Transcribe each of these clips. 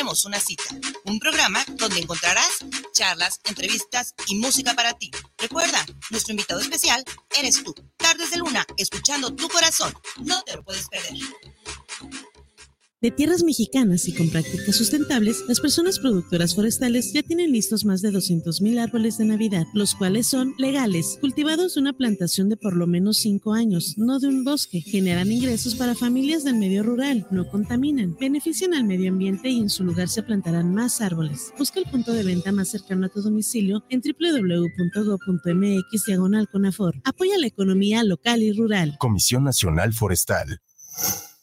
tenemos una cita, un programa donde encontrarás charlas, entrevistas y música para ti. Recuerda, nuestro invitado especial eres tú. Tardes de Luna, escuchando tu corazón. No te lo puedes perder. De tierras mexicanas y con prácticas sustentables, las personas productoras forestales ya tienen listos más de 200.000 árboles de Navidad, los cuales son legales, cultivados de una plantación de por lo menos 5 años, no de un bosque. Generan ingresos para familias del medio rural, no contaminan, benefician al medio ambiente y en su lugar se plantarán más árboles. Busca el punto de venta más cercano a tu domicilio en www.go.mx diagonal. Apoya la economía local y rural. Comisión Nacional Forestal.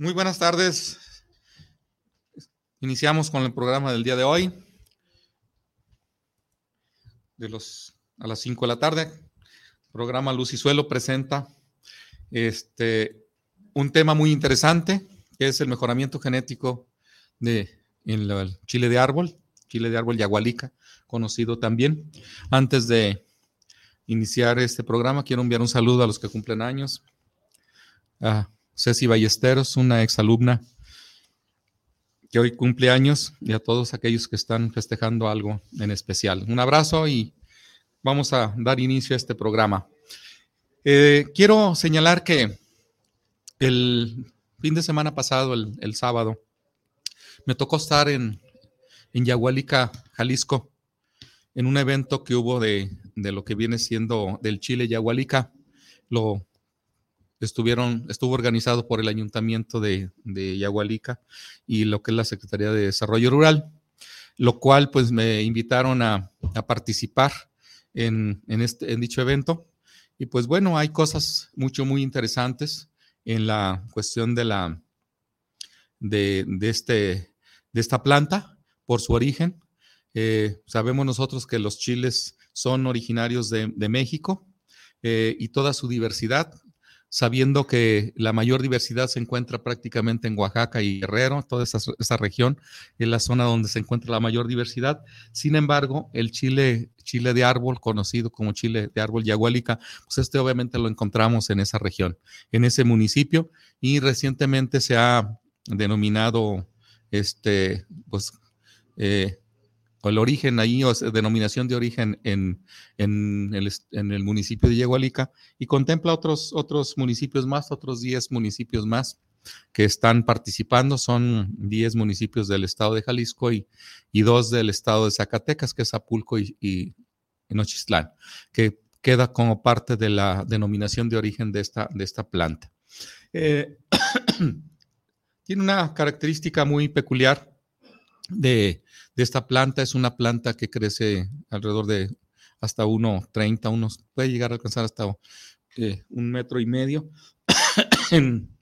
Muy buenas tardes. Iniciamos con el programa del día de hoy. De los a las 5 de la tarde. programa Luz y Suelo presenta este un tema muy interesante, que es el mejoramiento genético de en el chile de árbol, chile de árbol yagualica, conocido también. Antes de iniciar este programa, quiero enviar un saludo a los que cumplen años. Ceci Ballesteros, una exalumna que hoy cumple años, y a todos aquellos que están festejando algo en especial. Un abrazo y vamos a dar inicio a este programa. Eh, quiero señalar que el fin de semana pasado, el, sábado, me tocó estar en, en Yahualica, Jalisco, en un evento que hubo de, de lo que viene siendo del Chile Yahualica. Lo estuvieron, estuvo organizado por el Ayuntamiento de, de Yagualica y lo que es la Secretaría de Desarrollo Rural, lo cual pues me invitaron a, participar en, este, en dicho evento. Y pues bueno, hay cosas mucho, muy interesantes en la cuestión de la, de, este, de esta planta por su origen. Eh, sabemos nosotros que los chiles son originarios de, México eh, y toda su diversidad sabiendo que la mayor diversidad se encuentra prácticamente en Oaxaca y Guerrero, toda esa, región es la zona donde se encuentra la mayor diversidad. Sin embargo, el chile, chile de árbol, conocido como chile de árbol yagualica, pues este obviamente lo encontramos en esa región, en ese municipio, y recientemente se ha denominado este, pues, eh, o el origen ahí, o denominación de origen en, en, el, municipio de Yegualica y contempla otros, otros municipios más, otros 10 municipios más que están participando. Son 10 municipios del estado de Jalisco y, y dos del estado de Zacatecas, que es Apulco y, y Nochistlán, que queda como parte de la denominación de origen de esta, de esta planta. Eh, tiene una característica muy peculiar de, esta planta. Es una planta que crece alrededor de hasta 1,30, unos, puede llegar a alcanzar hasta eh, un metro y medio, en,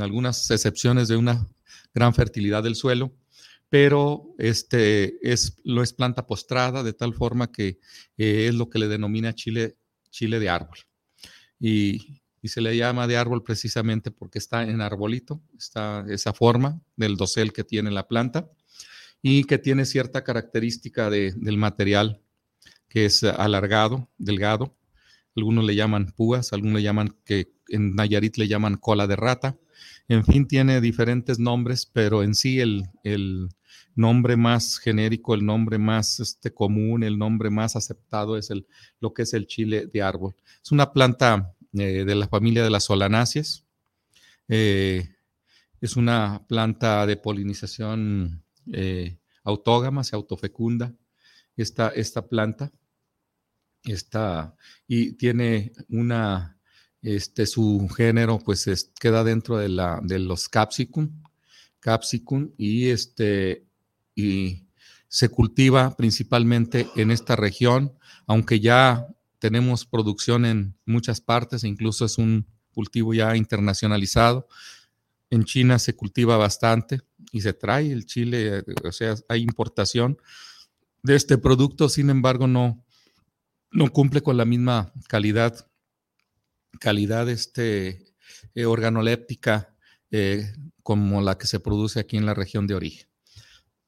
algunas excepciones de una gran fertilidad del suelo, pero este es, lo es planta postrada de tal forma que eh, es lo que le denomina chile, chile de árbol. Y, y se le llama de árbol precisamente porque está en arbolito, está esa forma del dosel que tiene la planta y que tiene cierta característica del material que es alargado, delgado. Algunos le llaman púas, algunos le llaman que en Nayarit le llaman cola de rata. En fin, tiene diferentes nombres, pero en sí el, nombre más genérico, el nombre más este, común, el nombre más aceptado es el, lo que es el chile de árbol. Es una planta eh, de la familia de las solanáceas. Eh, es una planta de polinización eh, autógama, se autofecunda esta, esta planta. Está, y tiene una, este, su género pues queda dentro de, la, de los capsicum, capsicum y, este, y se cultiva principalmente en esta región, aunque ya tenemos producción en muchas partes, incluso es un cultivo ya internacionalizado. En China se cultiva bastante y se trae el chile, o sea, hay importación de este producto, sin embargo, no, no cumple con la misma calidad, calidad este, eh, organoléptica eh, como la que se produce aquí en la región de origen.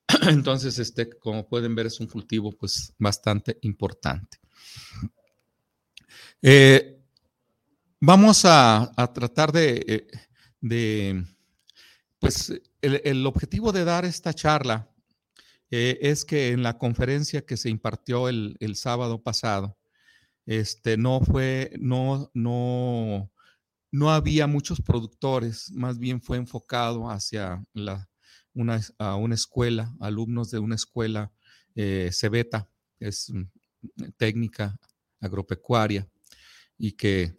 Entonces, este, como pueden ver, es un cultivo pues bastante importante. Eh, vamos a, tratar de, pues el, objetivo de dar esta charla es que en la conferencia que se impartió el, sábado pasado, este, no fue, no, no, no había muchos productores, más bien fue enfocado hacia la, una, a una escuela, alumnos de una escuela eh, Cebeta, es técnica agropecuaria, y que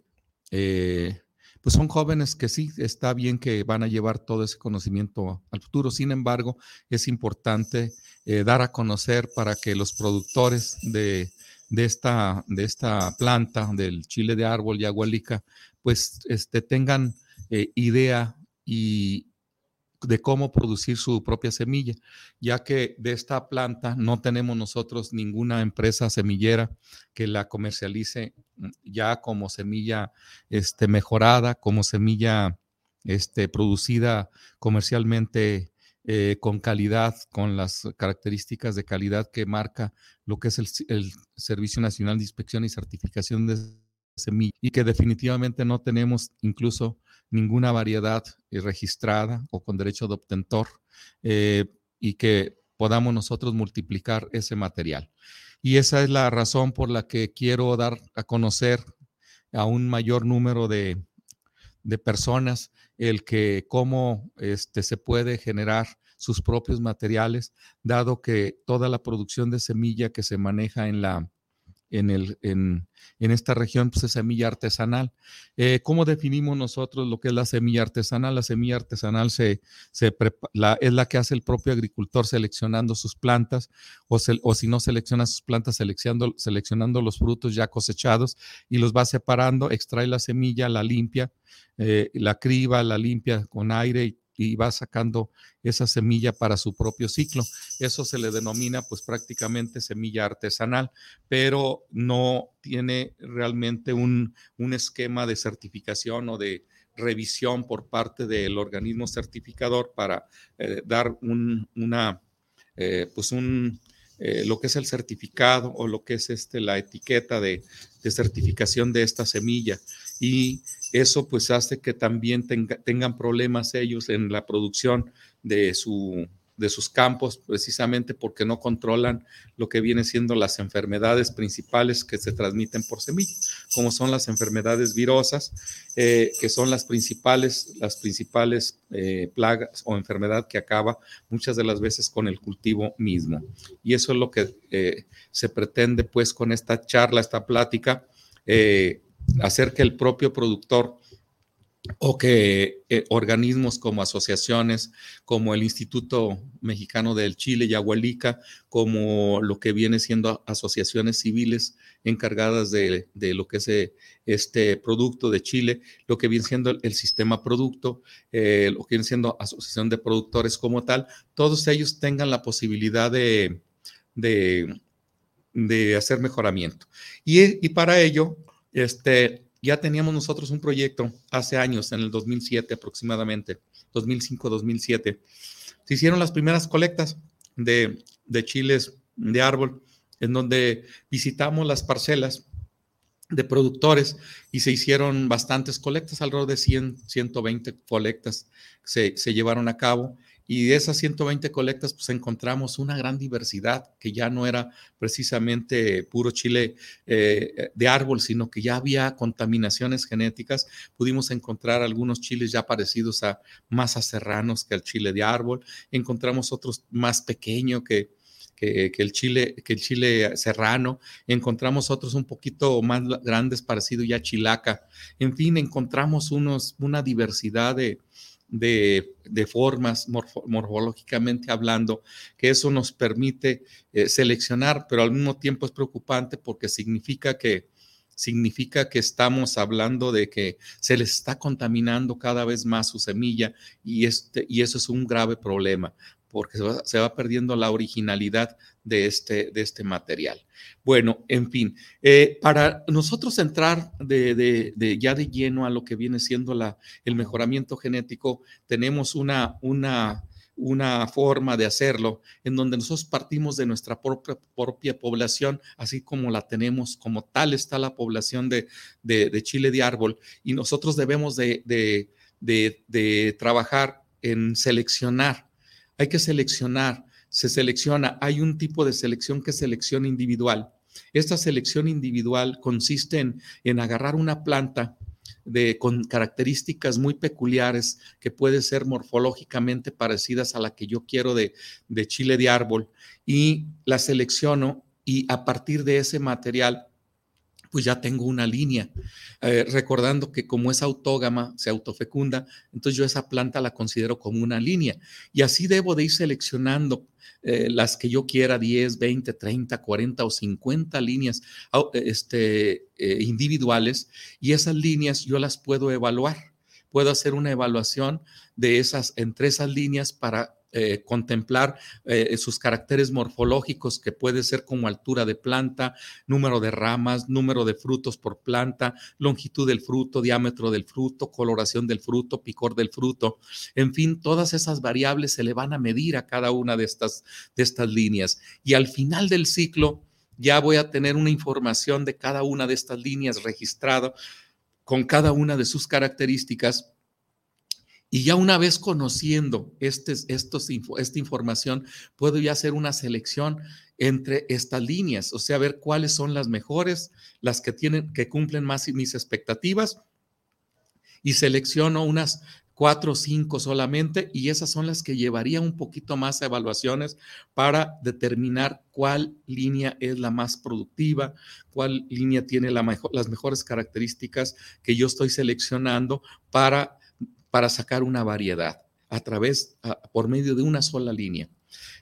eh, pues son jóvenes que sí, está bien que van a llevar todo ese conocimiento al futuro. Sin embargo, es importante eh, dar a conocer para que los productores de, de, esta, de esta planta, del chile de árbol y agualica, pues este, tengan eh, idea y de cómo producir su propia semilla, ya que de esta planta no tenemos nosotros ninguna empresa semillera que la comercialice mm, ya como semilla este, mejorada, como semilla este, producida comercialmente eh, con calidad, con las características de calidad que marca lo que es el, el Servicio Nacional de Inspección y Certificación de semilla y que definitivamente no tenemos incluso ninguna variedad eh, registrada o con derecho de obtentor eh, y que podamos nosotros multiplicar ese material. Y esa es la razón por la que quiero dar a conocer a un mayor número de, de personas el que cómo este, se puede generar sus propios materiales, dado que toda la producción de semilla que se maneja en la, en, el, en, en esta región pues, es semilla artesanal. Eh, ¿Cómo definimos nosotros lo que es la semilla artesanal? La semilla artesanal se, se es la que hace el propio agricultor seleccionando sus plantas o, o si no selecciona sus plantas, seleccionando, seleccionando los frutos ya cosechados y los va separando, extrae la semilla, la limpia, eh, la criba, la limpia con aire y y va sacando esa semilla para su propio ciclo. Eso se le denomina pues prácticamente semilla artesanal, pero no tiene realmente un, esquema de certificación o de revisión por parte del organismo certificador para eh, dar un, una, eh, pues un, eh, lo que es el certificado o lo que es este, la etiqueta de, de certificación de esta semilla. Y eso pues hace que también tengan problemas ellos en la producción de, su, de sus campos, precisamente porque no controlan lo que vienen siendo las enfermedades principales que se transmiten por semilla, como son las enfermedades virosas, eh, que son las principales, las principales eh, plagas o enfermedad que acaba muchas de las veces con el cultivo mismo. Y eso es lo que eh, se pretende pues con esta charla, esta plática hacer que el propio productor o que eh, organismos como asociaciones, como el Instituto Mexicano del Chile y Agualica, como lo que viene siendo asociaciones civiles encargadas de, lo que es eh, este producto de Chile, lo que viene siendo el, sistema producto, eh, lo que viene siendo asociación de productores como tal, todos ellos tengan la posibilidad de, de, hacer mejoramiento. Y, y para ello, este, ya teníamos nosotros un proyecto hace años, en el 2007 aproximadamente, 2005-2007. Se hicieron las primeras colectas de, de chiles de árbol, en donde visitamos las parcelas de productores y se hicieron bastantes colectas, alrededor de 100, 120 colectas se, se llevaron a cabo y de esas 120 colectas, pues encontramos una gran diversidad, que ya no era precisamente puro chile eh, de árbol, sino que ya había contaminaciones genéticas. Pudimos encontrar algunos chiles ya parecidos a más serranos que el chile de árbol. Encontramos otros más pequeños que, que, el chile, que el chile serrano, encontramos otros un poquito más grandes parecido ya a chilaca. En fin, encontramos unos, una diversidad de, de, formas morfológicamente hablando, que eso nos permite eh, seleccionar, pero al mismo tiempo es preocupante porque significa que, significa que estamos hablando de que se les está contaminando cada vez más su semilla y, este, y eso es un grave problema porque se va, perdiendo la originalidad de este, de este material. Bueno, en fin, eh, para nosotros entrar de, ya de lleno a lo que viene siendo la, el mejoramiento genético, tenemos una, una, una forma de hacerlo en donde nosotros partimos de nuestra propia, propia población, así como la tenemos, como tal está la población de, de chile de árbol, y nosotros debemos de, de trabajar en seleccionar hay que seleccionar, se selecciona, hay un tipo de selección que es selección individual. Esta selección individual consiste en, agarrar una planta de, con características muy peculiares que puede ser morfológicamente parecidas a la que yo quiero de, de chile de árbol y la selecciono y a partir de ese material pues ya tengo una línea. Eh, recordando que como es autógama, se autofecunda, entonces yo esa planta la considero como una línea. Y así debo de ir seleccionando eh, las que yo quiera, 10, 20, 30, 40 o 50 líneas este, eh, individuales, y esas líneas yo las puedo evaluar. Puedo hacer una evaluación de esas, entre esas líneas para eh, contemplar eh, sus caracteres morfológicos, que puede ser como altura de planta, número de ramas, número de frutos por planta, longitud del fruto, diámetro del fruto, coloración del fruto, picor del fruto. En fin, todas esas variables se le van a medir a cada una de estas, de estas líneas. Y al final del ciclo ya voy a tener una información de cada una de estas líneas registrada con cada una de sus características y ya una vez conociendo este, estos, esta información, puedo ya hacer una selección entre estas líneas, o sea, ver cuáles son las mejores, las que tienen, que cumplen más mis expectativas, y selecciono unas cuatro o cinco solamente, y esas son las que llevaría un poquito más a evaluaciones para determinar cuál línea es la más productiva, cuál línea tiene las mejores características que yo estoy seleccionando para para sacar una variedad a través, por medio de una sola línea,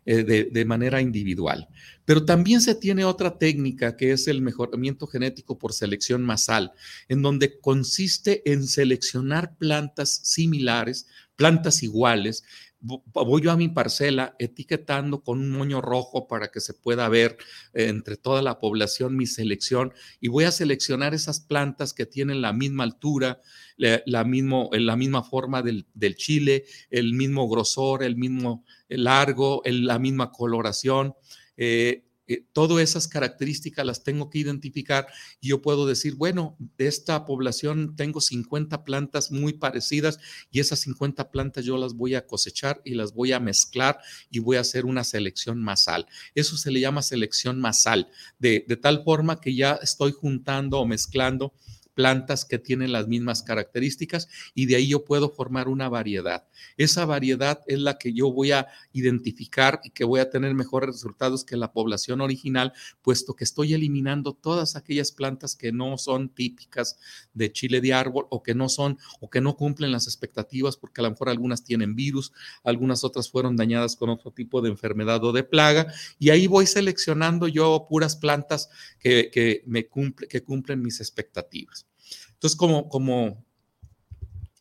eh, de, de, manera individual. Pero también se tiene otra técnica que es el mejoramiento genético por selección masal, en donde consiste en seleccionar plantas similares, plantas iguales, voy yo a mi parcela etiquetando con un moño rojo para que se pueda ver eh, entre toda la población mi selección y voy a seleccionar esas plantas que tienen la misma altura, la, mismo, la misma forma del, chile, el mismo grosor, el mismo largo, la misma coloración. Eh, eh, todas esas características las tengo que identificar y yo puedo decir, bueno, de esta población tengo 50 plantas muy parecidas y esas 50 plantas yo las voy a cosechar y las voy a mezclar y voy a hacer una selección masal. Eso se le llama selección masal, de, de tal forma que ya estoy juntando o mezclando plantas que tienen las mismas características y de ahí yo puedo formar una variedad. Esa variedad es la que yo voy a identificar y que voy a tener mejores resultados que la población original, puesto que estoy eliminando todas aquellas plantas que no son típicas de chile de árbol o que no son o que no cumplen las expectativas porque a lo mejor algunas tienen virus, algunas otras fueron dañadas con otro tipo de enfermedad o de plaga y ahí voy seleccionando yo puras plantas que, me cumple, que cumplen mis expectativas. Entonces, como, como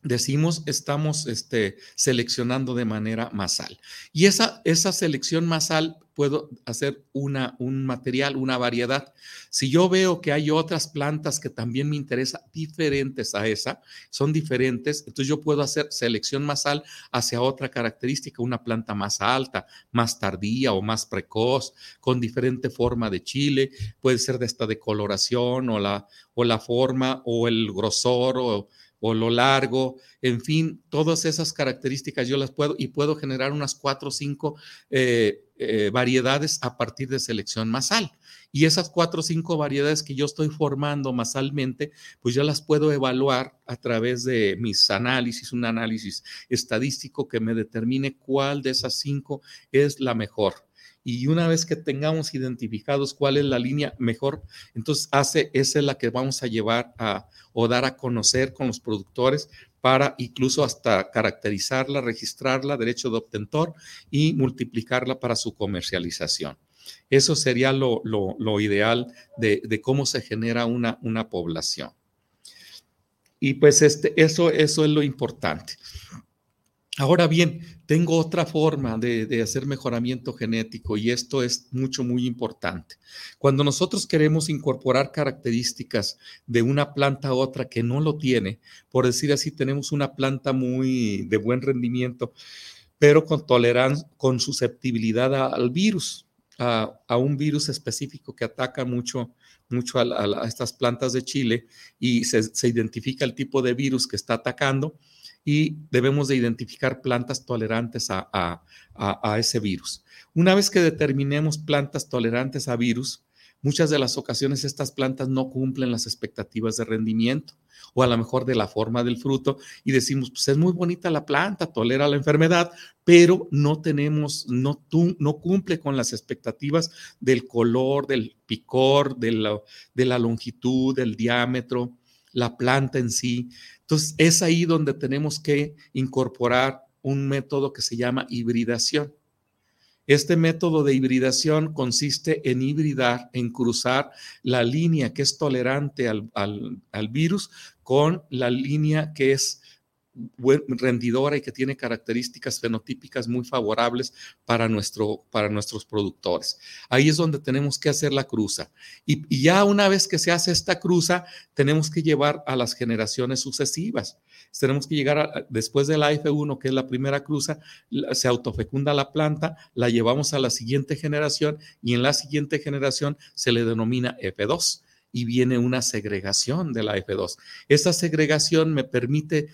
decimos, estamos este, seleccionando de manera masal. Y esa, esa selección masal puedo hacer una, un material, una variedad. Si yo veo que hay otras plantas que también me interesan diferentes a esa, son diferentes, entonces yo puedo hacer selección masal hacia otra característica, una planta más alta, más tardía o más precoz, con diferente forma de chile, puede ser de esta decoloración o la, o la forma o el grosor o o lo largo, en fin, todas esas características yo las puedo y puedo generar unas cuatro o cinco eh, eh, variedades a partir de selección masal. Y esas cuatro o cinco variedades que yo estoy formando masalmente, pues ya las puedo evaluar a través de mis análisis, un análisis estadístico que me determine cuál de esas cinco es la mejor y una vez que tengamos identificados cuál es la línea mejor, entonces hace, esa es la que vamos a llevar a o dar a conocer con los productores para incluso hasta caracterizarla, registrarla, derecho de obtentor y multiplicarla para su comercialización. Eso sería lo, ideal de, cómo se genera una, una población. Y pues este, eso, eso es lo importante. Ahora bien, tengo otra forma de, hacer mejoramiento genético y esto es mucho, muy importante. Cuando nosotros queremos incorporar características de una planta a otra que no lo tiene, por decir así, tenemos una planta muy de buen rendimiento, pero con tolerancia, con susceptibilidad al virus, a, un virus específico que ataca mucho, mucho a, estas plantas de Chile y se, se identifica el tipo de virus que está atacando y debemos de identificar plantas tolerantes a, ese virus. Una vez que determinemos plantas tolerantes a virus, muchas de las ocasiones estas plantas no cumplen las expectativas de rendimiento o a lo mejor de la forma del fruto y decimos, pues es muy bonita la planta, tolera la enfermedad, pero no tenemos, no, no cumple con las expectativas del color, del picor, de la, de la longitud, del diámetro, la planta en sí. Entonces, es ahí donde tenemos que incorporar un método que se llama hibridación. Este método de hibridación consiste en hibridar, en cruzar la línea que es tolerante al, al virus con la línea que es rendidora y que tiene características fenotípicas muy favorables para, nuestro, para nuestros productores. Ahí es donde tenemos que hacer la cruza. Y, ya una vez que se hace esta cruza, tenemos que llevar a las generaciones sucesivas. Tenemos que llegar a, después de la F1, que es la primera cruza, se autofecunda la planta, la llevamos a la siguiente generación y en la siguiente generación se le denomina F2 y viene una segregación de la F2. Esta segregación me permite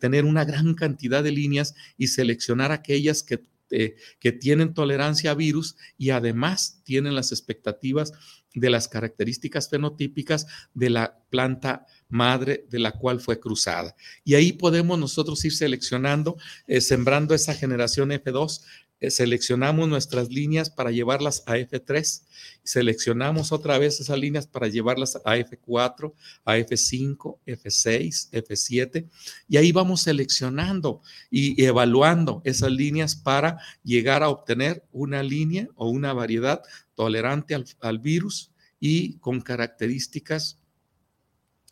tener una gran cantidad de líneas y seleccionar aquellas que, eh, que tienen tolerancia a virus y además tienen las expectativas de las características fenotípicas de la planta madre de la cual fue cruzada. Y ahí podemos nosotros ir seleccionando, eh, sembrando esa generación F2 eh, seleccionamos nuestras líneas para llevarlas a F3, seleccionamos otra vez esas líneas para llevarlas a F4, a F5, F6, F7, y ahí vamos seleccionando y evaluando esas líneas para llegar a obtener una línea o una variedad tolerante al, virus y con características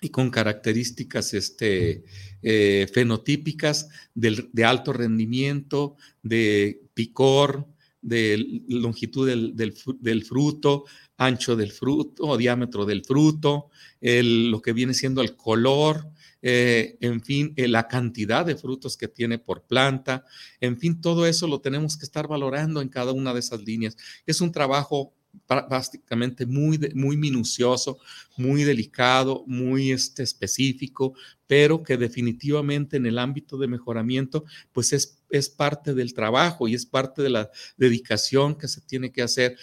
y con características este, eh, fenotípicas de alto rendimiento, de picor, de longitud del, fruto, ancho del fruto o diámetro del fruto, lo que viene siendo el color, eh, en fin, eh, la cantidad de frutos que tiene por planta, en fin, todo eso lo tenemos que estar valorando en cada una de esas líneas. Es un trabajo básicamente muy, muy minucioso, muy delicado, muy este, específico, pero que definitivamente en el ámbito de mejoramiento, pues es, es parte del trabajo y es parte de la dedicación que se tiene que hacer.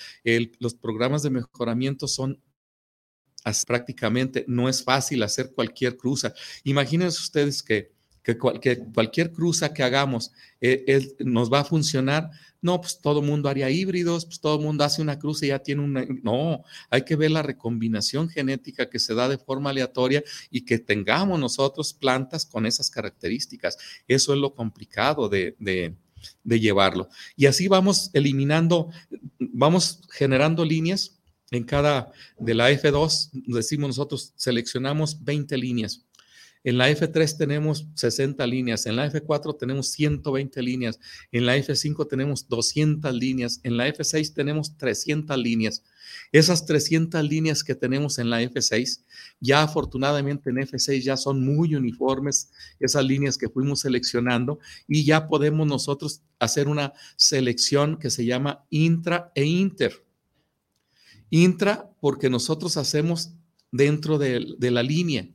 los programas de mejoramiento son prácticamente, no es fácil hacer cualquier cruza. Imagínense ustedes que que, cualquier cruza que hagamos eh, nos va a funcionar. No, pues todo mundo haría híbridos, pues todo mundo hace una cruza y ya tiene una... No, hay que ver la recombinación genética que se da de forma aleatoria y que tengamos nosotros plantas con esas características. Eso es lo complicado de, de llevarlo. Y así vamos eliminando, vamos generando líneas en cada de la F2, decimos nosotros, seleccionamos 20 líneas en la F3 tenemos 60 líneas, en la F4 tenemos 120 líneas, en la F5 tenemos 200 líneas, en la F6 tenemos 300 líneas. Esas 300 líneas que tenemos en la F6, ya afortunadamente en F6 ya son muy uniformes esas líneas que fuimos seleccionando y ya podemos nosotros hacer una selección que se llama intra e inter. Intra porque nosotros hacemos dentro de, de la línea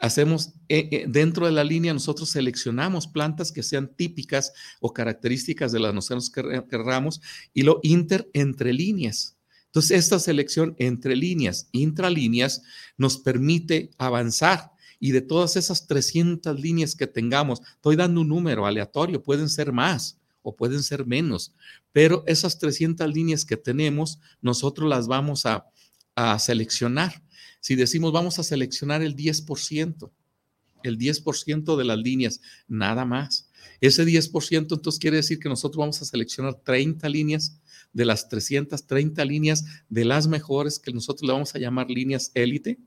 hacemos eh, eh, dentro de la línea, nosotros seleccionamos plantas que sean típicas o características de las que querramos y lo inter entre líneas. Entonces, esta selección entre líneas, intralíneas, nos permite avanzar. Y de todas esas 300 líneas que tengamos, estoy dando un número aleatorio, pueden ser más o pueden ser menos, pero esas 300 líneas que tenemos, nosotros las vamos a, a seleccionar si decimos vamos a seleccionar el 10%, el 10% de las líneas, nada más. Ese 10% entonces quiere decir que nosotros vamos a seleccionar 30 líneas de las 330 líneas de las mejores que nosotros le vamos a llamar líneas élite,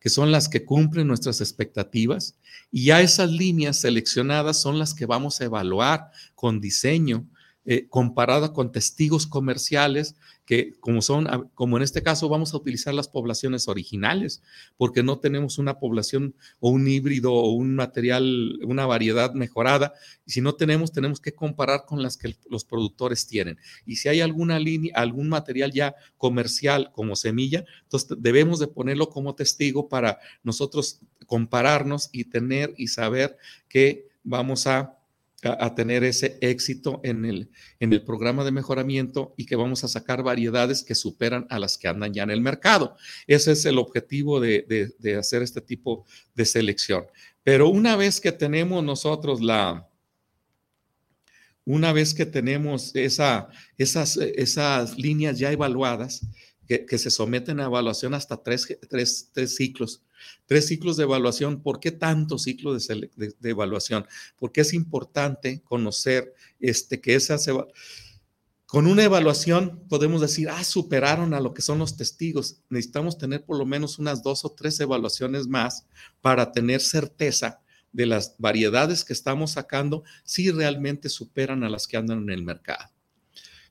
que son las que cumplen nuestras expectativas. Y ya esas líneas seleccionadas son las que vamos a evaluar con diseño, eh, comparada con testigos comerciales que como son, como en este caso vamos a utilizar las poblaciones originales, porque no tenemos una población o un híbrido o un material, una variedad mejorada, y si no tenemos, tenemos que comparar con las que los productores tienen. Y si hay alguna línea, algún material ya comercial como semilla, entonces debemos de ponerlo como testigo para nosotros compararnos y tener y saber que vamos a a, tener ese éxito en el, en el programa de mejoramiento y que vamos a sacar variedades que superan a las que andan ya en el mercado. Ese es el objetivo de, de, hacer este tipo de selección. Pero una vez que tenemos nosotros la, una vez que tenemos esa, esas, esas líneas ya evaluadas, que, se someten a evaluación hasta tres, tres, tres ciclos, Tres ciclos de evaluación. ¿Por qué tantos ciclos de, evaluación? Porque es importante conocer este, que esas con una evaluación podemos decir, ah, superaron a lo que son los testigos. Necesitamos tener por lo menos unas dos o tres evaluaciones más para tener certeza de las variedades que estamos sacando si realmente superan a las que andan en el mercado.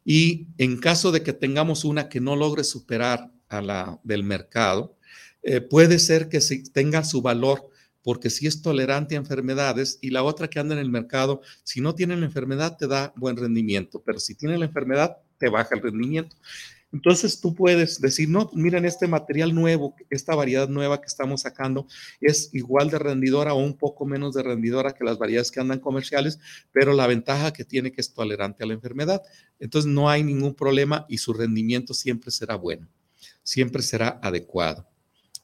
Y en caso de que tengamos una que no logre superar a la del mercado, eh, puede ser que tenga su valor porque si es tolerante a enfermedades y la otra que anda en el mercado, si no tiene la enfermedad te da buen rendimiento, pero si tiene la enfermedad te baja el rendimiento. Entonces tú puedes decir, no, miren este material nuevo, esta variedad nueva que estamos sacando es igual de rendidora o un poco menos de rendidora que las variedades que andan comerciales, pero la ventaja que tiene que es tolerante a la enfermedad. Entonces no hay ningún problema y su rendimiento siempre será bueno, siempre será adecuado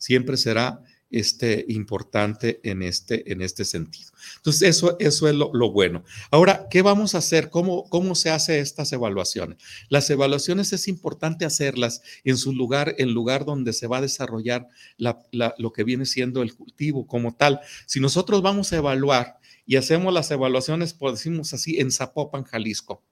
siempre será este, importante en este, en este sentido. Entonces, eso, eso es lo, bueno. Ahora, ¿qué vamos a hacer? ¿Cómo, ¿Cómo se hace estas evaluaciones? Las evaluaciones es importante hacerlas en su lugar, en lugar donde se va a desarrollar lo que viene siendo el cultivo como tal. Si nosotros vamos a evaluar y hacemos las evaluaciones, pues decimos así, en Zapopan, Jalisco,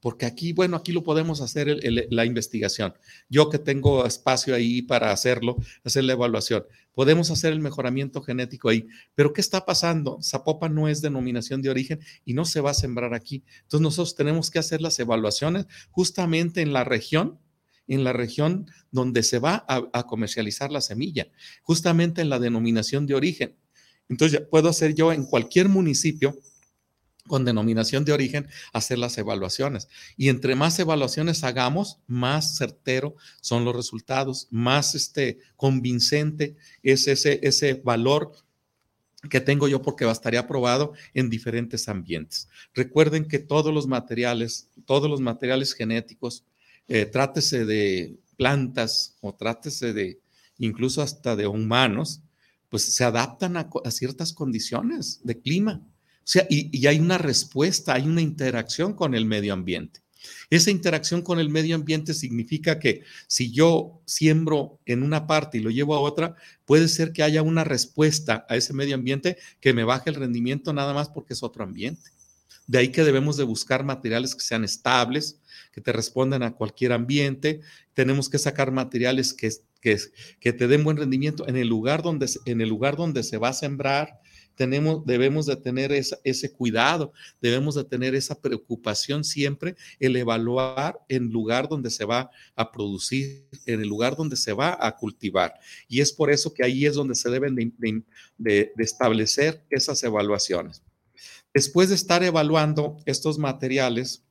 porque aquí, bueno, aquí lo podemos hacer la investigación. Yo que tengo espacio ahí para hacerlo, hacer la evaluación, podemos hacer el mejoramiento genético ahí. Pero ¿qué está pasando? Zapopa no es denominación de origen y no se va a sembrar aquí. Entonces nosotros tenemos que hacer las evaluaciones justamente en la región en la región donde se va a, a, comercializar la semilla, justamente en la denominación de origen. Entonces, puedo hacer yo en cualquier municipio con denominación de origen hacer las evaluaciones. Y entre más evaluaciones hagamos, más certero son los resultados, más este, convincente es ese, ese valor que tengo yo porque estaría aprobado en diferentes ambientes. Recuerden que todos los materiales, todos los materiales genéticos, eh, trátese de plantas o trátese de incluso hasta de humanos, pues se adaptan a ciertas condiciones de clima. O sea, y, hay una respuesta, hay una interacción con el medio ambiente. Esa interacción con el medio ambiente significa que si yo siembro en una parte y lo llevo a otra, puede ser que haya una respuesta a ese medio ambiente que me baje el rendimiento nada más porque es otro ambiente. De ahí que debemos de buscar materiales que sean estables, que te respondan a cualquier ambiente. Tenemos que sacar materiales que, que, que te den buen rendimiento en el, lugar donde, en el lugar donde se va a sembrar, tenemos, debemos de tener ese cuidado, debemos de tener esa preocupación siempre, el evaluar el lugar donde se va a producir, en el lugar donde se va a cultivar. Y es por eso que ahí es donde se deben de, establecer esas evaluaciones. Después de estar evaluando estos materiales,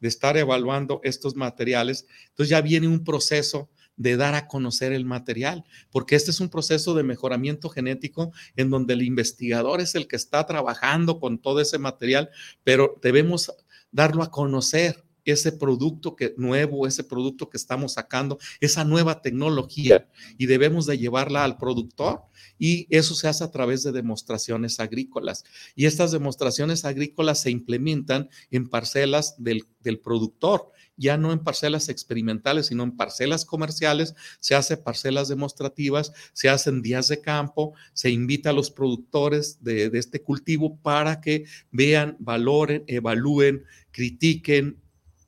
de estar evaluando estos materiales, entonces ya viene un proceso de dar a conocer el material, porque este es un proceso de mejoramiento genético en donde el investigador es el que está trabajando con todo ese material, pero debemos darlo a conocer ese producto que, nuevo, ese producto que estamos sacando, esa nueva tecnología y debemos de llevarla al productor y eso se hace a través de demostraciones agrícolas. Y estas demostraciones agrícolas se implementan en parcelas del, del productor ya no en parcelas experimentales, sino en parcelas comerciales, se hace parcelas demostrativas, se hacen días de campo, se invita a los productores de, este cultivo para que vean, valoren, evalúen, critiquen,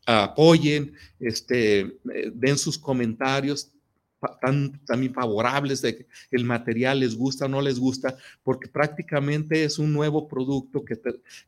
apoyen, este, eh, den sus comentarios, tan, también favorables de que el material les gusta o no les gusta, porque prácticamente es un nuevo producto que,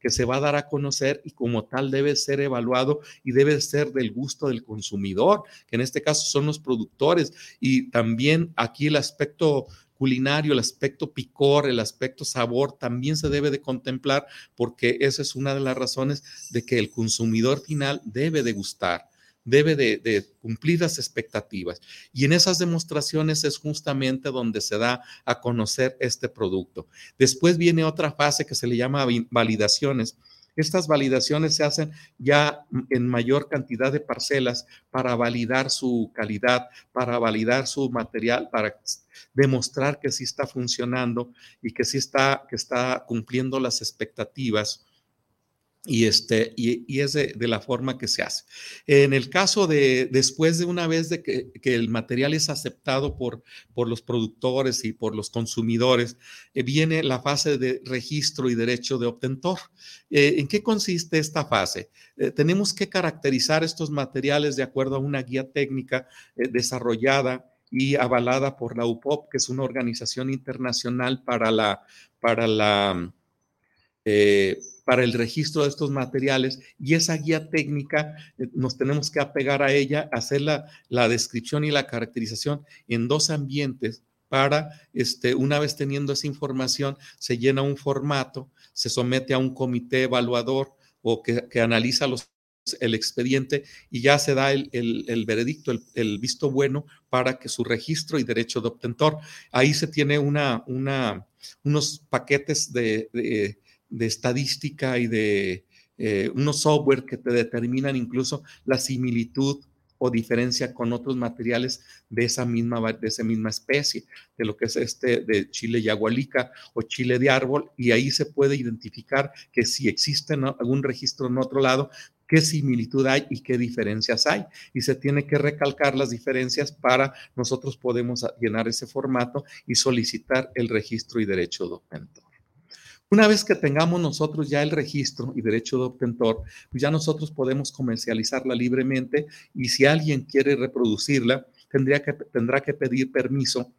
que se va a dar a conocer y como tal debe ser evaluado y debe ser del gusto del consumidor, que en este caso son los productores. Y también aquí el aspecto culinario, el aspecto picor, el aspecto sabor también se debe de contemplar porque esa es una de las razones de que el consumidor final debe de gustar debe de, cumplir las expectativas. Y en esas demostraciones es justamente donde se da a conocer este producto. Después viene otra fase que se le llama validaciones. Estas validaciones se hacen ya en mayor cantidad de parcelas para validar su calidad, para validar su material, para demostrar que sí está funcionando y que sí está, que está cumpliendo las expectativas y, este, y, es de, la forma que se hace. En el caso de después de una vez de que, el material es aceptado por, por, los productores y por los consumidores, eh, viene la fase de registro y derecho de obtentor. Eh, ¿En qué consiste esta fase? Eh, tenemos que caracterizar estos materiales de acuerdo a una guía técnica desarrollada y avalada por la UPOP, que es una organización internacional para la, para la para el registro de estos materiales y esa guía técnica eh, nos tenemos que apegar a ella, hacer la, la descripción y la caracterización en dos ambientes para, este, una vez teniendo esa información, se llena un formato, se somete a un comité evaluador o que, que analiza los el expediente y ya se da el, el, veredicto, el, visto bueno para que su registro y derecho de obtentor. Ahí se tiene una, una, unos paquetes de, de estadística y de eh, unos software que te determinan incluso la similitud o diferencia con otros materiales de esa misma, de esa misma especie, de lo que es este de chile yagualica o chile de árbol, y ahí se puede identificar que si existe algún registro en otro lado, qué similitud hay y qué diferencias hay. Y se tiene que recalcar las diferencias para nosotros podemos llenar ese formato y solicitar el registro y derecho documento. Una vez que tengamos nosotros ya el registro y derecho de obtentor, pues ya nosotros podemos comercializarla libremente y si alguien quiere reproducirla, tendría que, tendrá que pedir permiso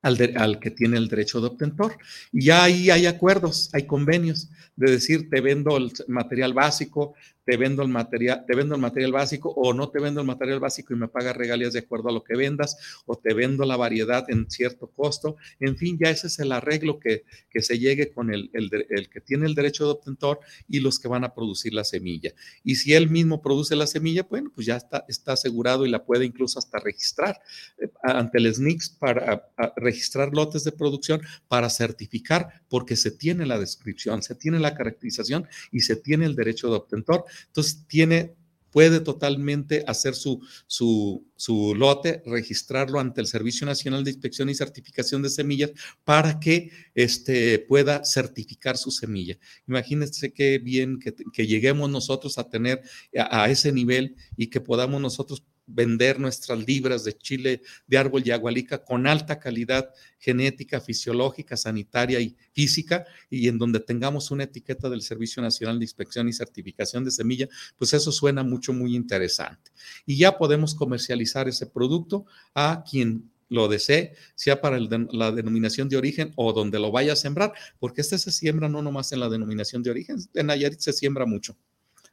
al, al, que tiene el derecho de obtentor. Y ya ahí hay acuerdos, hay convenios de decir, te vendo el material básico, te vendo el material, te vendo el material básico o no te vendo el material básico y me pagas regalías de acuerdo a lo que vendas o te vendo la variedad en cierto costo. En fin, ya ese es el arreglo que, que se llegue con el, el, que tiene el derecho de obtentor y los que van a producir la semilla. Y si él mismo produce la semilla, bueno, pues ya está, está asegurado y la puede incluso hasta registrar eh, ante el SNICS para registrar lotes de producción para certificar porque se tiene la descripción, se tiene la caracterización y se tiene el derecho de obtentor. Entonces, tiene, puede totalmente hacer su, su, su, lote, registrarlo ante el Servicio Nacional de Inspección y Certificación de Semillas para que este, pueda certificar su semilla. Imagínense qué bien que, lleguemos nosotros a tener a ese nivel y que podamos nosotros vender nuestras libras de chile de árbol yagualica con alta calidad genética, fisiológica, sanitaria y física, y en donde tengamos una etiqueta del Servicio Nacional de Inspección y Certificación de Semilla, pues eso suena mucho, muy interesante. Y ya podemos comercializar ese producto a quien lo desee, sea para la denominación de origen o donde lo vaya a sembrar, porque este se siembra no nomás en la denominación de origen, en Nayarit se siembra mucho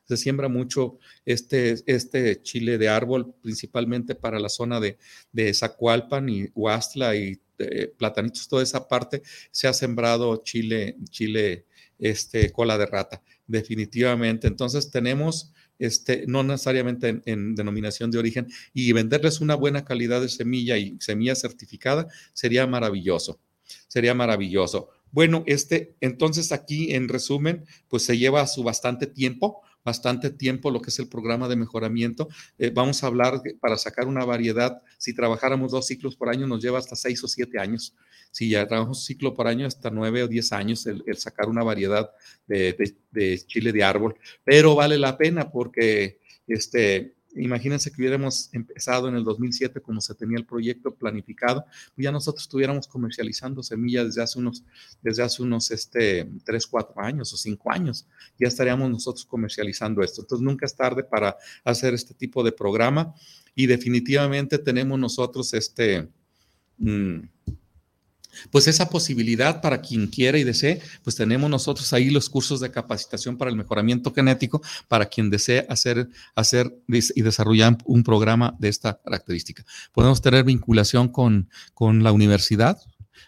se siembra mucho este, este chile de árbol, principalmente para la zona de, de Zacualpan y Huastla y eh, Platanitos, toda esa parte se ha sembrado chile, chile, este, cola de rata, definitivamente. Entonces tenemos, este, no necesariamente en, en, denominación de origen, y venderles una buena calidad de semilla y semilla certificada sería maravilloso, sería maravilloso. Bueno, este, entonces aquí en resumen, pues se lleva su bastante tiempo bastante tiempo lo que es el programa de mejoramiento. Eh, vamos a hablar para sacar una variedad, si trabajáramos dos ciclos por año, nos lleva hasta seis o siete años. Si ya trabajamos un ciclo por año, hasta nueve o diez años el, sacar una variedad de, de chile de árbol. Pero vale la pena porque este, imagínense que hubiéramos empezado en el 2007 como se tenía el proyecto planificado, ya nosotros estuviéramos comercializando semillas desde hace unos, desde hace unos este, 3, 4 años o 5 años. Ya estaríamos nosotros comercializando esto. Entonces nunca es tarde para hacer este tipo de programa y definitivamente tenemos nosotros este... Mm, pues esa posibilidad para quien quiera y desee, pues tenemos nosotros ahí los cursos de capacitación para el mejoramiento genético para quien desee hacer, hacer y desarrollar un programa de esta característica. Podemos tener vinculación con, con la universidad,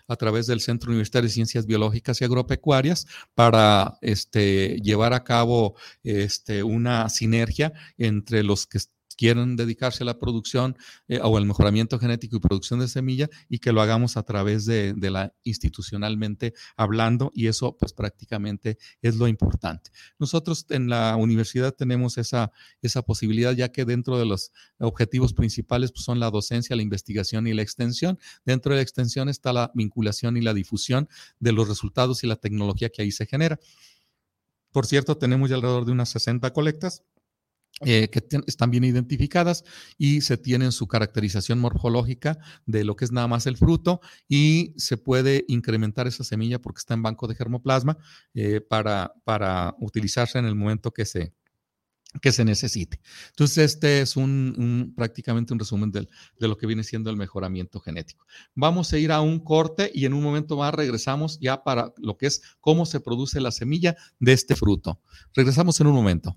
a través del Centro Universitario de Ciencias Biológicas y Agropecuarias para este, llevar a cabo este, una sinergia entre los que quieren dedicarse a la producción eh, o al mejoramiento genético y producción de semilla y que lo hagamos a través de, la institucionalmente hablando y eso pues prácticamente es lo importante. Nosotros en la universidad tenemos esa, esa posibilidad ya que dentro de los objetivos principales pues, son la docencia, la investigación y la extensión. Dentro de la extensión está la vinculación y la difusión de los resultados y la tecnología que ahí se genera. Por cierto, tenemos ya alrededor de unas 60 colectas eh, que están bien identificadas y se tienen su caracterización morfológica de lo que es nada más el fruto y se puede incrementar esa semilla porque está en banco de germoplasma eh, para, para utilizarse en el momento que se, que se necesite. Entonces, este es un, prácticamente un resumen de lo que viene siendo el mejoramiento genético. Vamos a ir a un corte y en un momento más regresamos ya para lo que es cómo se produce la semilla de este fruto. Regresamos en un momento.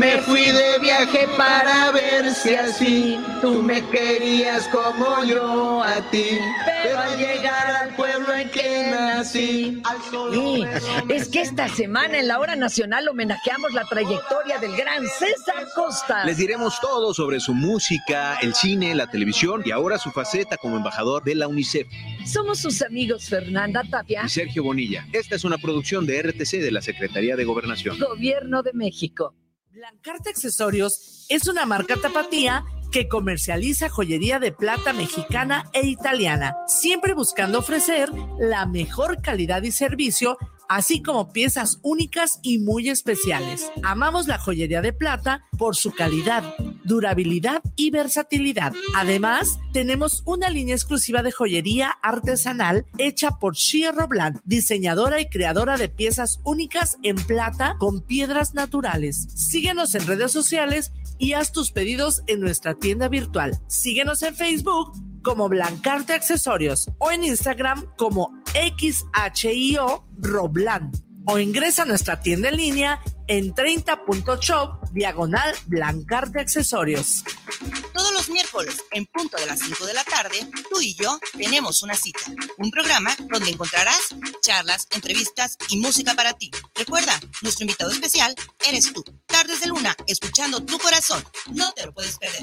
Me fui de viaje para ver si así tú me querías como yo a ti. Pero al llegar al pueblo en que nací, al sol. es que esta semana en la hora nacional homenajeamos la trayectoria del gran César Costa. Les diremos todo sobre su música, el cine, la televisión y ahora su faceta como embajador de la UNICEF. Somos sus amigos Fernanda Tapia y Sergio Bonilla. Esta es una producción de RTC de la Secretaría de Gobernación. Gobierno de México. Blancarte Accesorios es una marca tapatía que comercializa joyería de plata mexicana e italiana, siempre buscando ofrecer la mejor calidad y servicio así como piezas únicas y muy especiales. Amamos la joyería de plata por su calidad, durabilidad y versatilidad. Además, tenemos una línea exclusiva de joyería artesanal hecha por Shia Robland, diseñadora y creadora de piezas únicas en plata con piedras naturales. Síguenos en redes sociales y haz tus pedidos en nuestra tienda virtual. Síguenos en Facebook como Blancarte Accesorios o en Instagram como XHIO Roblan o ingresa a nuestra tienda en línea en 30.shop diagonal Blancarte Accesorios. Todos los miércoles, en punto de las 5 de la tarde, tú y yo tenemos una cita. Un programa donde encontrarás charlas, entrevistas y música para ti. Recuerda, nuestro invitado especial eres tú. Tardes de luna, escuchando tu corazón. No te lo puedes perder.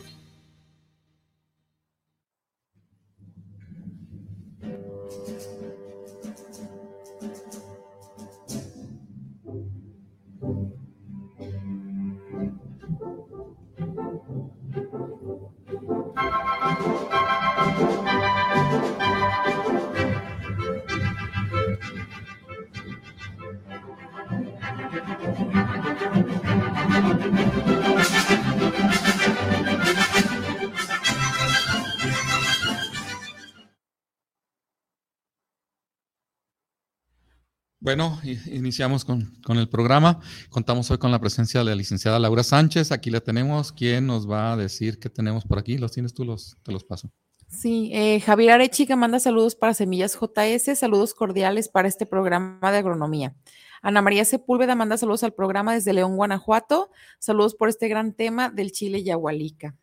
Bueno, iniciamos con, el programa. Contamos hoy con la presencia de la licenciada Laura Sánchez. Aquí la tenemos. ¿Quién nos va a decir qué tenemos por aquí? ¿Los tienes tú? Los, te los paso. Sí, eh, Javier Arechiga manda saludos para Semillas JS, saludos cordiales para este programa de agronomía. Ana María Sepúlveda manda saludos al programa desde León, Guanajuato. Saludos por este gran tema del chile yahualica.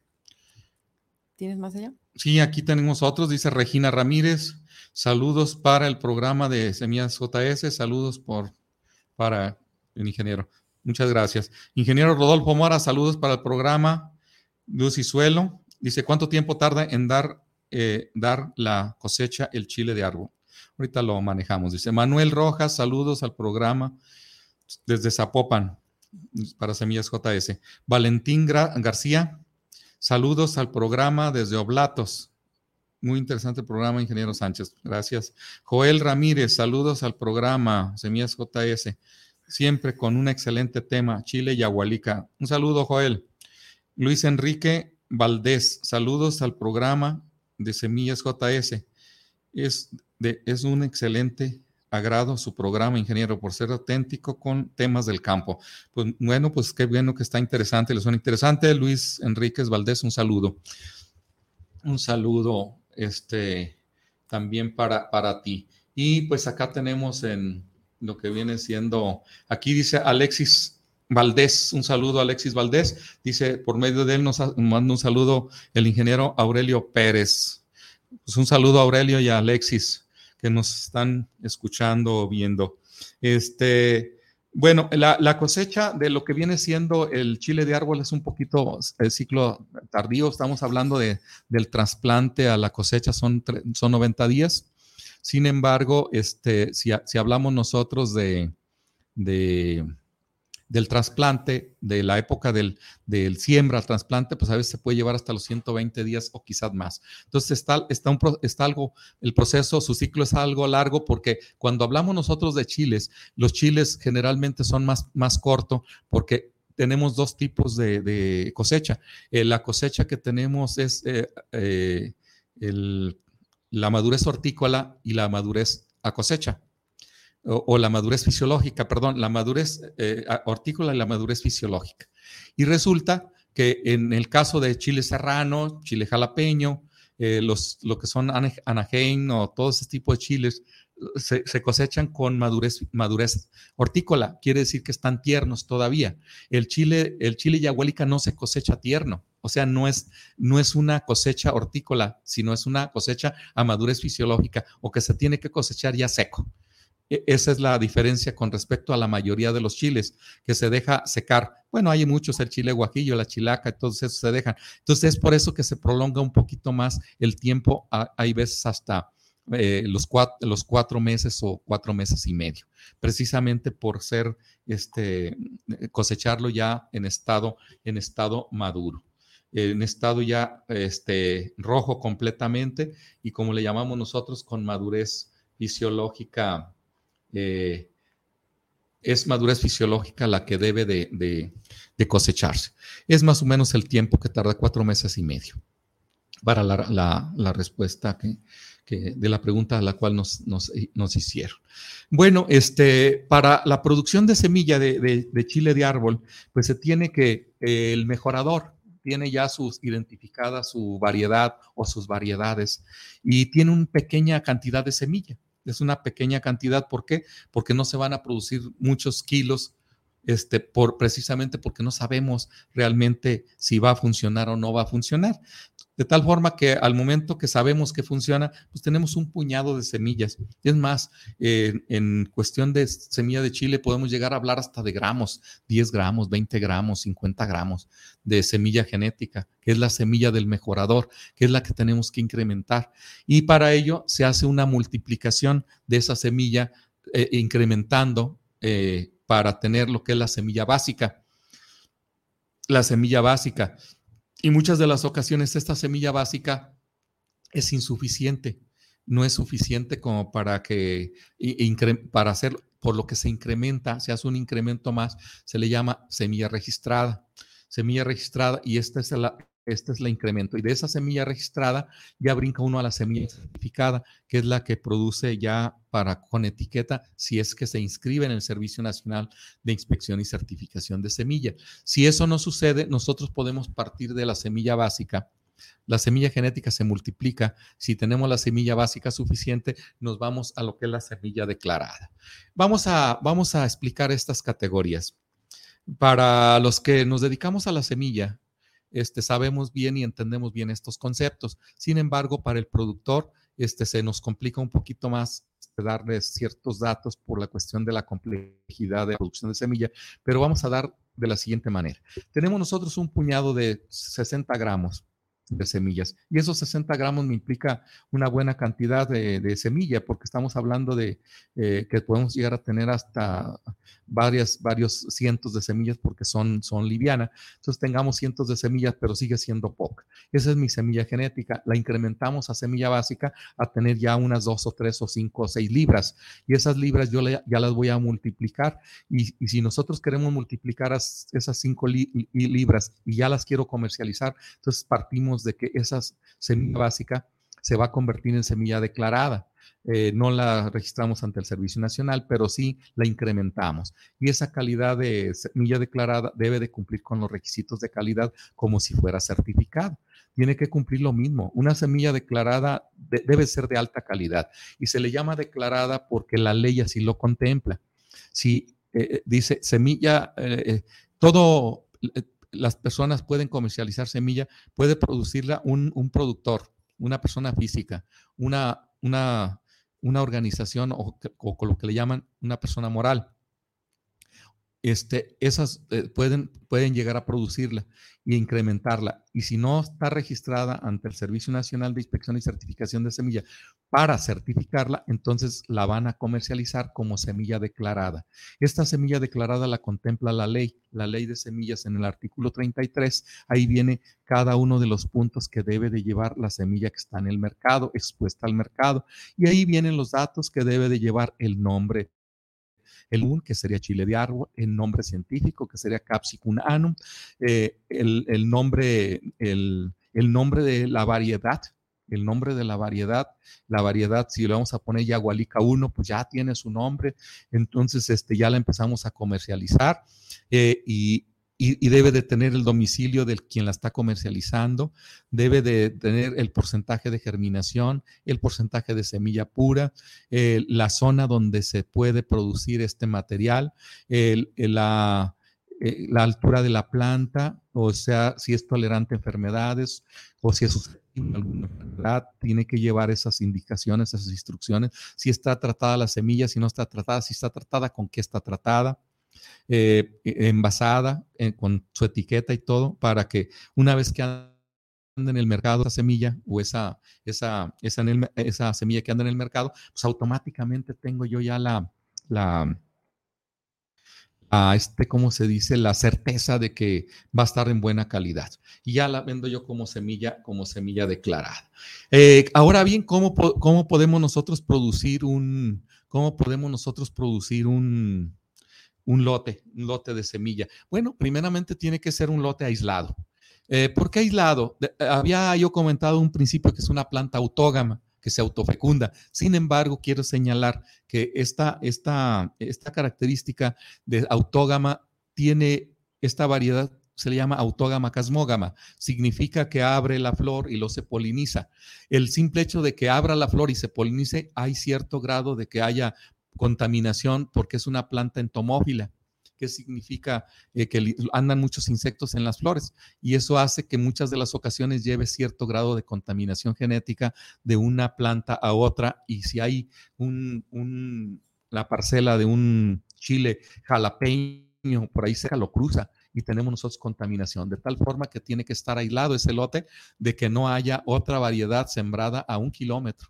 ¿Tienes más allá? Sí, aquí tenemos otros, dice Regina Ramírez. Saludos para el programa de Semillas JS, saludos por, para el ingeniero. Muchas gracias. Ingeniero Rodolfo Mora, saludos para el programa. Luz y Suelo, dice, ¿cuánto tiempo tarda en dar, eh, dar la cosecha el chile de árbol? Ahorita lo manejamos. Dice Manuel Rojas, saludos al programa desde Zapopan para Semillas JS. Valentín García, saludos al programa desde Oblatos. Muy interesante el programa, ingeniero Sánchez. Gracias. Joel Ramírez, saludos al programa Semillas JS. Siempre con un excelente tema, Chile y Agualica. Un saludo, Joel. Luis Enrique Valdés, saludos al programa de Semillas JS. Es, es un excelente agrado su programa, ingeniero, por ser auténtico con temas del campo. Pues bueno, pues qué bueno que está interesante, le suena interesante. Luis Enríquez Valdés, un saludo. Un saludo este, también para, para ti. Y pues acá tenemos en lo que viene siendo, aquí dice Alexis Valdés, un saludo a Alexis Valdés, dice, por medio de él nos manda un saludo el ingeniero Aurelio Pérez. Pues un saludo a Aurelio y a Alexis que nos están escuchando o viendo. Este, bueno, la, cosecha de lo que viene siendo el chile de árbol es un poquito el ciclo tardío. Estamos hablando de, del trasplante a la cosecha, son, son 90 días. Sin embargo, este, si, si hablamos nosotros de, de del trasplante, de la época del, del siembra al trasplante, pues a veces se puede llevar hasta los 120 días o quizás más. Entonces está, está, un, está algo, el proceso, su ciclo es algo largo porque cuando hablamos nosotros de chiles, los chiles generalmente son más, más cortos porque tenemos dos tipos de, cosecha. Eh, la cosecha que tenemos es eh, eh, la madurez hortícola y la madurez a cosecha o, la madurez fisiológica, perdón, la madurez eh, hortícola y la madurez fisiológica. Y resulta que en el caso de chile serrano, chile jalapeño, eh, los, lo que son anaheim o todo ese tipo de chiles, se, cosechan con madurez, madurez hortícola, quiere decir que están tiernos todavía. El chile, el chile no se cosecha tierno, o sea, no es, no es una cosecha hortícola, sino es una cosecha a madurez fisiológica o que se tiene que cosechar ya seco. E, esa es la diferencia con respecto a la mayoría de los chiles, que se deja secar. Bueno, hay muchos, el chile guajillo, la chilaca, todos esos se dejan. Entonces es por eso que se prolonga un poquito más el tiempo, hay veces hasta eh, los, cuatro, los cuatro meses o cuatro meses y medio, precisamente por ser, este, cosecharlo ya en estado, en estado maduro en estado ya este, rojo completamente y como le llamamos nosotros con madurez fisiológica eh, es madurez fisiológica la que debe de, cosecharse. Es más o menos el tiempo que tarda cuatro meses y medio para la, respuesta de la pregunta a la cual nos, nos, hicieron. Bueno, este, para la producción de semilla de, chile de árbol, pues se tiene que el mejorador tiene ya sus identificada su variedad o sus variedades y tiene una pequeña cantidad de semilla es una pequeña cantidad. ¿Por qué? Porque no se van a producir muchos kilos, este, por, precisamente porque no sabemos realmente si va a funcionar o no va a funcionar. De tal forma que al momento que sabemos que funciona, pues tenemos un puñado de semillas. Es más, en cuestión de semilla de chile podemos llegar a hablar hasta de gramos, 10 gramos, 20 gramos, 50 gramos de semilla genética, que es la semilla del mejorador, que es la que tenemos que incrementar. Y para ello se hace una multiplicación de esa semilla eh, incrementando eh, para tener lo que es la semilla básica. La semilla básica y muchas de las ocasiones esta semilla básica es insuficiente, no es suficiente como para que, para hacer, por lo que se incrementa, se hace un incremento más, se le llama semilla registrada. Semilla registrada y esta es la, este es el incremento. Y de esa semilla registrada ya brinca uno a la semilla certificada, que es la que produce ya para con etiqueta si es que se inscribe en el Servicio Nacional de Inspección y Certificación de Semilla. Si eso no sucede, nosotros podemos partir de la semilla básica. La semilla genética se multiplica. Si tenemos la semilla básica suficiente, nos vamos a lo que es la semilla declarada. Vamos a, vamos a explicar estas categorías. Para los que nos dedicamos a la semilla, este, sabemos bien y entendemos bien estos conceptos. Sin embargo, para el productor este, se nos complica un poquito más darles ciertos datos por la cuestión de la complejidad de producción de semilla, pero vamos a dar de la siguiente manera. Tenemos nosotros un puñado de 60 gramos de semillas. Y esos 60 gramos me implica una buena cantidad de, semilla, porque estamos hablando de eh, que podemos llegar a tener hasta varias, varios cientos de semillas porque son, son livianas. Entonces tengamos cientos de semillas, pero sigue siendo poca. Esa es mi semilla genética. La incrementamos a semilla básica a tener ya unas dos o tres o cinco o seis libras. Y esas libras yo ya las voy a multiplicar. Y, si nosotros queremos multiplicar esas cinco libras y ya las quiero comercializar, entonces partimos de que esa semilla básica se va a convertir en semilla declarada. Eh, no la registramos ante el Servicio Nacional, pero sí la incrementamos. Y esa calidad de semilla declarada debe de cumplir con los requisitos de calidad como si fuera certificada. Tiene que cumplir lo mismo. Una semilla declarada debe ser de alta calidad y se le llama declarada porque la ley así lo contempla. Si eh, eh, dice semilla, todo las personas pueden comercializar semilla, puede producirla un, productor, una persona física, una, una, una organización o, o, lo que le llaman una persona moral este, esas eh, pueden, pueden llegar a producirla e incrementarla. Y si no está registrada ante el Servicio Nacional de Inspección y Certificación de Semilla para certificarla, entonces la van a comercializar como semilla declarada. Esta semilla declarada la contempla la ley, la ley de semillas en el artículo 33. Ahí viene cada uno de los puntos que debe de llevar la semilla que está en el mercado, expuesta al mercado. Y ahí vienen los datos que debe de llevar el nombre el un, que sería chile de árbol, el nombre científico, que sería Capsicum anum, eh, el, nombre, el, nombre de la variedad, el nombre de la variedad, la variedad, si le vamos a poner Yagualica 1, pues ya tiene su nombre, entonces este, ya la empezamos a comercializar eh, y, y, debe de tener el domicilio del quien la está comercializando, debe de tener el porcentaje de germinación, el porcentaje de semilla pura, la zona donde se puede producir este material, la, eh, la, altura de la planta, o sea, si es tolerante a enfermedades o si es alguna enfermedad, tiene que llevar esas indicaciones, esas instrucciones, si está tratada la semilla, si no está tratada, si está tratada, con qué está tratada eh, e, envasada eh, con su etiqueta y todo, para que una vez que anda en el mercado esa semilla o esa, esa, esa, esa semilla que anda en el mercado, pues automáticamente tengo yo ya la, la, a este, ¿cómo se dice? La certeza de que va a estar en buena calidad. Y ya la vendo yo como semilla, como semilla declarada. Eh, ahora bien, ¿cómo, ¿cómo podemos nosotros producir un, cómo podemos nosotros producir un, un lote, un lote de semilla? Bueno, primeramente tiene que ser un lote aislado. Eh, ¿Por qué aislado? había yo comentado un principio que es una planta autógama que se autofecunda. Sin embargo, quiero señalar que esta, esta, esta característica de autógama tiene esta variedad se le llama autógama casmógama. Significa que abre la flor y lo se poliniza. El simple hecho de que abra la flor y se polinice, hay cierto grado de que haya contaminación porque es una planta entomófila, que significa eh, que andan muchos insectos en las flores. Y eso hace que muchas de las ocasiones lleve cierto grado de contaminación genética de una planta a otra. Y si hay un, la parcela de un chile jalapeño por ahí cerca lo cruza y tenemos nosotros contaminación, de tal forma que tiene que estar aislado ese lote de que no haya otra variedad sembrada a un kilómetro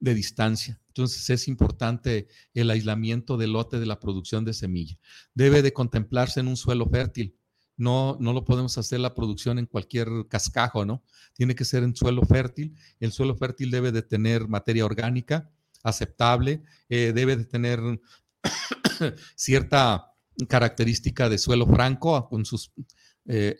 de distancia. Entonces es importante el aislamiento del lote de la producción de semilla. Debe de contemplarse en un suelo fértil. No, no lo podemos hacer la producción en cualquier cascajo, ¿no? Tiene que ser en suelo fértil. El suelo fértil debe de tener materia orgánica aceptable, eh, debe de tener cierta característica de suelo franco con sus eh,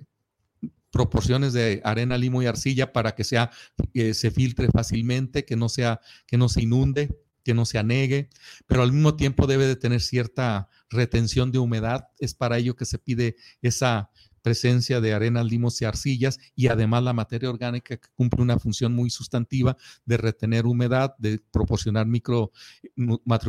proporciones de arena, limo y arcilla para que sea, se filtre fácilmente, que no, sea, que no se inunde, que no se anegue, pero al mismo tiempo debe de tener cierta retención de humedad. Es para ello que se pide esa presencia de arenas, limos y arcillas y además la materia orgánica que cumple una función muy sustantiva de retener humedad, de proporcionar micro,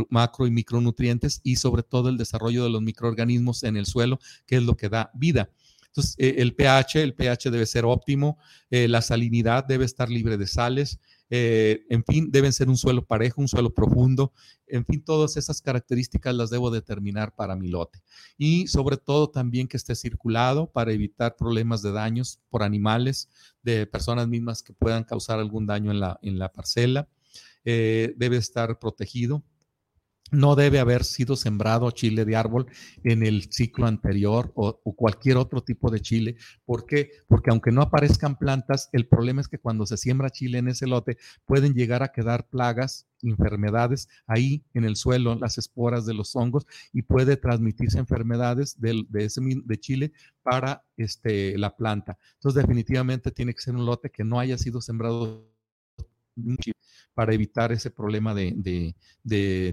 macro y micronutrientes y sobre todo el desarrollo de los microorganismos en el suelo, que es lo que da vida. Entonces, eh, el pH, el pH debe ser óptimo, eh, la salinidad debe estar libre de sales, eh, en fin, deben ser un suelo parejo, un suelo profundo, en fin, todas esas características las debo determinar para mi lote. Y sobre todo también que esté circulado para evitar problemas de daños por animales, de personas mismas que puedan causar algún daño en la, en la parcela. debe estar protegido no debe haber sido sembrado chile de árbol en el ciclo anterior o, cualquier otro tipo de chile. ¿Por qué? Porque aunque no aparezcan plantas, el problema es que cuando se siembra chile en ese lote pueden llegar a quedar plagas, enfermedades ahí en el suelo, las esporas de los hongos y puede transmitirse enfermedades de, ese, de chile para este, la planta. Entonces definitivamente tiene que ser un lote que no haya sido sembrado para evitar ese problema de,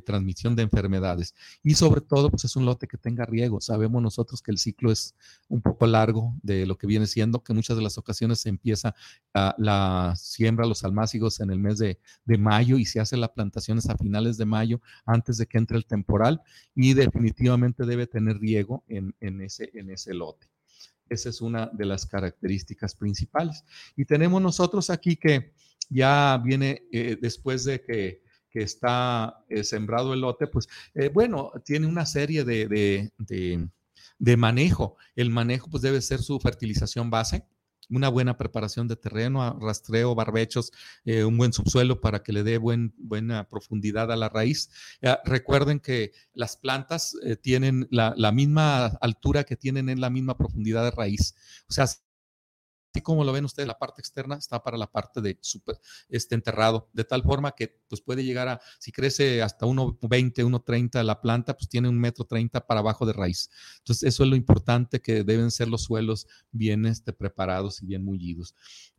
transmisión de enfermedades. Y sobre todo, pues es un lote que tenga riego. Sabemos nosotros que el ciclo es un poco largo de lo que viene siendo, que muchas de las ocasiones se empieza la, siembra, los almácigos en el mes de, mayo y se hace las plantaciones a finales de mayo antes de que entre el temporal y definitivamente debe tener riego en, ese, en ese lote. Esa es una de las características principales. Y tenemos nosotros aquí que ya viene eh, después de que, está eh, sembrado el lote, pues eh, bueno, tiene una serie de, de, manejo. El manejo pues debe ser su fertilización base, una buena preparación de terreno, rastreo, barbechos, un buen subsuelo para que le dé buen, buena profundidad a la raíz. recuerden que las plantas tienen la, la, misma altura que tienen en la misma profundidad de raíz. O sea, como lo ven ustedes, la parte externa está para la parte de super, este enterrado, de tal forma que pues puede llegar a, si crece hasta 1,20, 1,30 la planta, pues tiene un metro 30 para abajo de raíz. Entonces, eso es lo importante que deben ser los suelos bien este, preparados y bien mullidos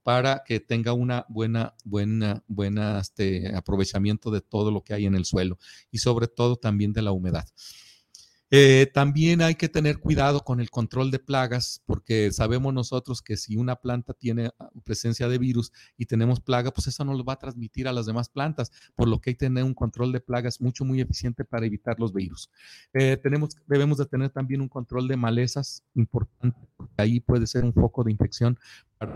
para que tenga una buena, buena, buena este, aprovechamiento de todo lo que hay en el suelo y sobre todo también de la humedad. Eh, también hay que tener cuidado con el control de plagas, porque sabemos nosotros que si una planta tiene ah, presencia de virus y tenemos plaga, pues eso no lo va a transmitir a las demás plantas, por lo que hay que tener un control de plagas mucho, muy eficiente para evitar los virus. Eh, tenemos, debemos de tener también un control de malezas importante, porque ahí puede ser un foco de infección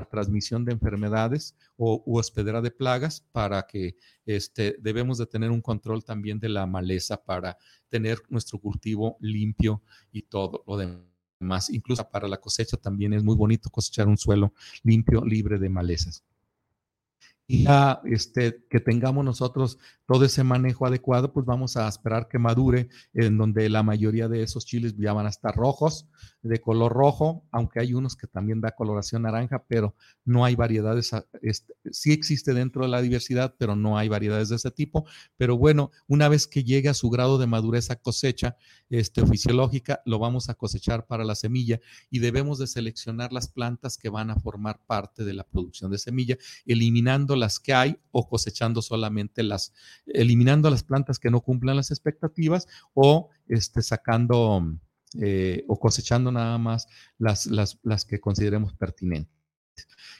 transmisión de enfermedades o hospedera de plagas para que este, debemos de tener un control también de la maleza para tener nuestro cultivo limpio y todo lo demás. Incluso para la cosecha también es muy bonito cosechar un suelo limpio, libre de malezas y ya este, que tengamos nosotros todo ese manejo adecuado, pues vamos a esperar que madure, en donde la mayoría de esos chiles ya van a estar rojos, de color rojo, aunque hay unos que también da coloración naranja, pero no hay variedades, este, sí existe dentro de la diversidad, pero no hay variedades de ese tipo. Pero bueno, una vez que llegue a su grado de madurez a cosecha este, fisiológica, lo vamos a cosechar para la semilla y debemos de seleccionar las plantas que van a formar parte de la producción de semilla, eliminando las que hay o cosechando solamente las, eliminando las plantas que no cumplan las expectativas o este, sacando eh, o cosechando nada más las, las, las que consideremos pertinentes.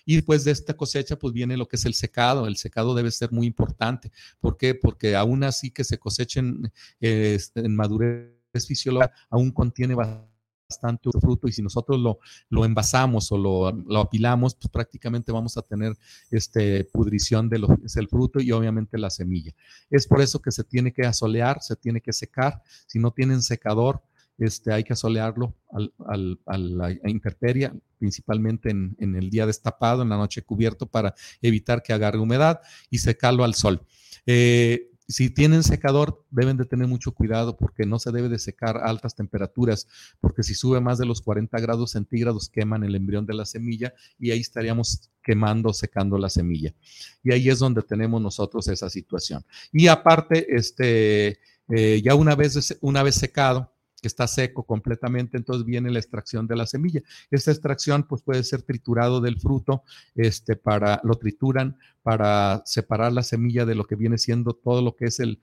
Y después de esta cosecha, pues viene lo que es el secado. El secado debe ser muy importante. ¿Por qué? Porque aún así que se cosechen eh, en madurez fisiológica, aún contiene bastante fruto y si nosotros lo, lo envasamos o lo, lo, apilamos, pues prácticamente vamos a tener este, pudrición de lo fruto y obviamente la semilla. Es por eso que se tiene que asolear, se tiene que secar. Si no tienen secador, este, hay que asolearlo al, a la intemperie, principalmente en, en, el día destapado, en la noche cubierto, para evitar que agarre humedad y secarlo al sol. Eh, si tienen secador, deben de tener mucho cuidado porque no se debe de secar a altas temperaturas, porque si sube más de los 40 grados centígrados queman el embrión de la semilla y ahí estaríamos quemando, secando la semilla. Y ahí es donde tenemos nosotros esa situación. Y aparte, este, eh, ya una vez, una vez secado, que está seco completamente, entonces viene la extracción de la semilla. Esta extracción pues puede ser triturado del fruto, este, para, lo trituran para separar la semilla de lo que viene siendo todo lo que es el,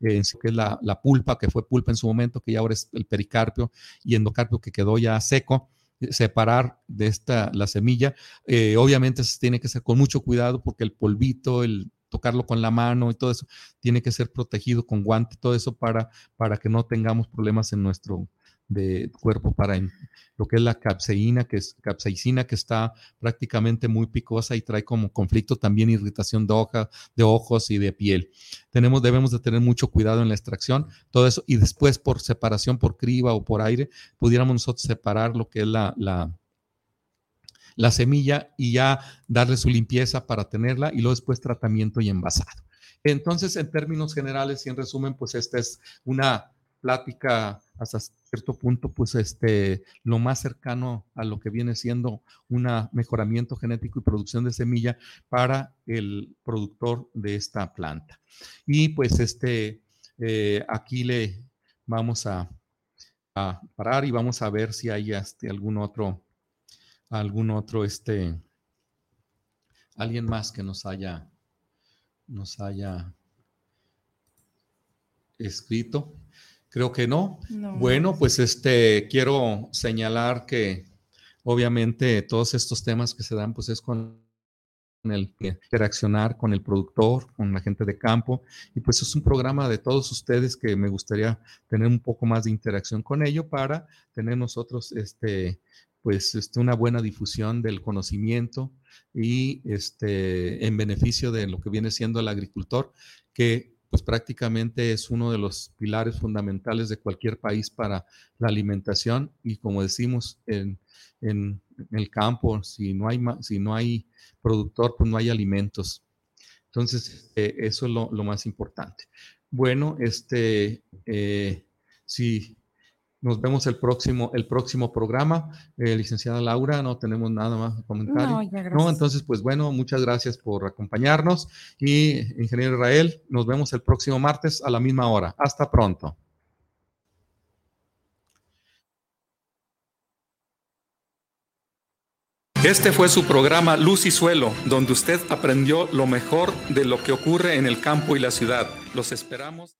eh, que es la, pulpa, que fue pulpa en su momento, que ya ahora es el pericarpio y endocarpio que quedó ya seco eh, separar de esta la semilla. Eh, obviamente se tiene que hacer con mucho cuidado porque el polvito, el tocarlo con la mano y todo eso, tiene que ser protegido con guante, todo eso para, para que no tengamos problemas en nuestro, de cuerpo para lo que es la capseína, que es capsaicina, que está prácticamente muy picosa y trae como conflicto también irritación de, hoja, de ojos y de piel. Tenemos, debemos de tener mucho cuidado en la extracción, todo eso, y después por separación, por criba o por aire, pudiéramos nosotros separar lo que es la, la, la semilla y ya darle su limpieza para tenerla y luego después tratamiento y envasado. Entonces, en términos generales y en resumen, pues esta es una plática hasta cierto punto, pues este, lo más cercano a lo que viene siendo un mejoramiento genético y producción de semilla para el productor de esta planta. Y pues este, eh, aquí le vamos a, parar y vamos a ver si hay este, algún otro, algún otro, este, alguien más que nos haya, nos haya escrito. Creo que no. Bueno, pues este quiero señalar que obviamente todos estos temas que se dan pues es con el interaccionar con el productor, con la gente de campo y pues es un programa de todos ustedes que me gustaría tener un poco más de interacción con ello para tener nosotros este pues este, una buena difusión del conocimiento y este en beneficio de lo que viene siendo el agricultor que pues prácticamente es uno de los pilares fundamentales de cualquier país para la alimentación y como decimos en, el campo, si no, hay, si no hay productor, pues no hay alimentos. Entonces, eh, eso es lo, más importante. Bueno, este, eh, si nos vemos el próximo, el próximo programa. Eh, licenciada Laura, no tenemos nada más que comentar. No, no, entonces, pues bueno, muchas gracias por acompañarnos. Y ingeniero Israel, nos vemos el próximo martes a la misma hora. Hasta pronto. Este fue su programa Luz y Suelo, donde usted aprendió lo mejor de lo que ocurre en el campo y la ciudad. Los esperamos.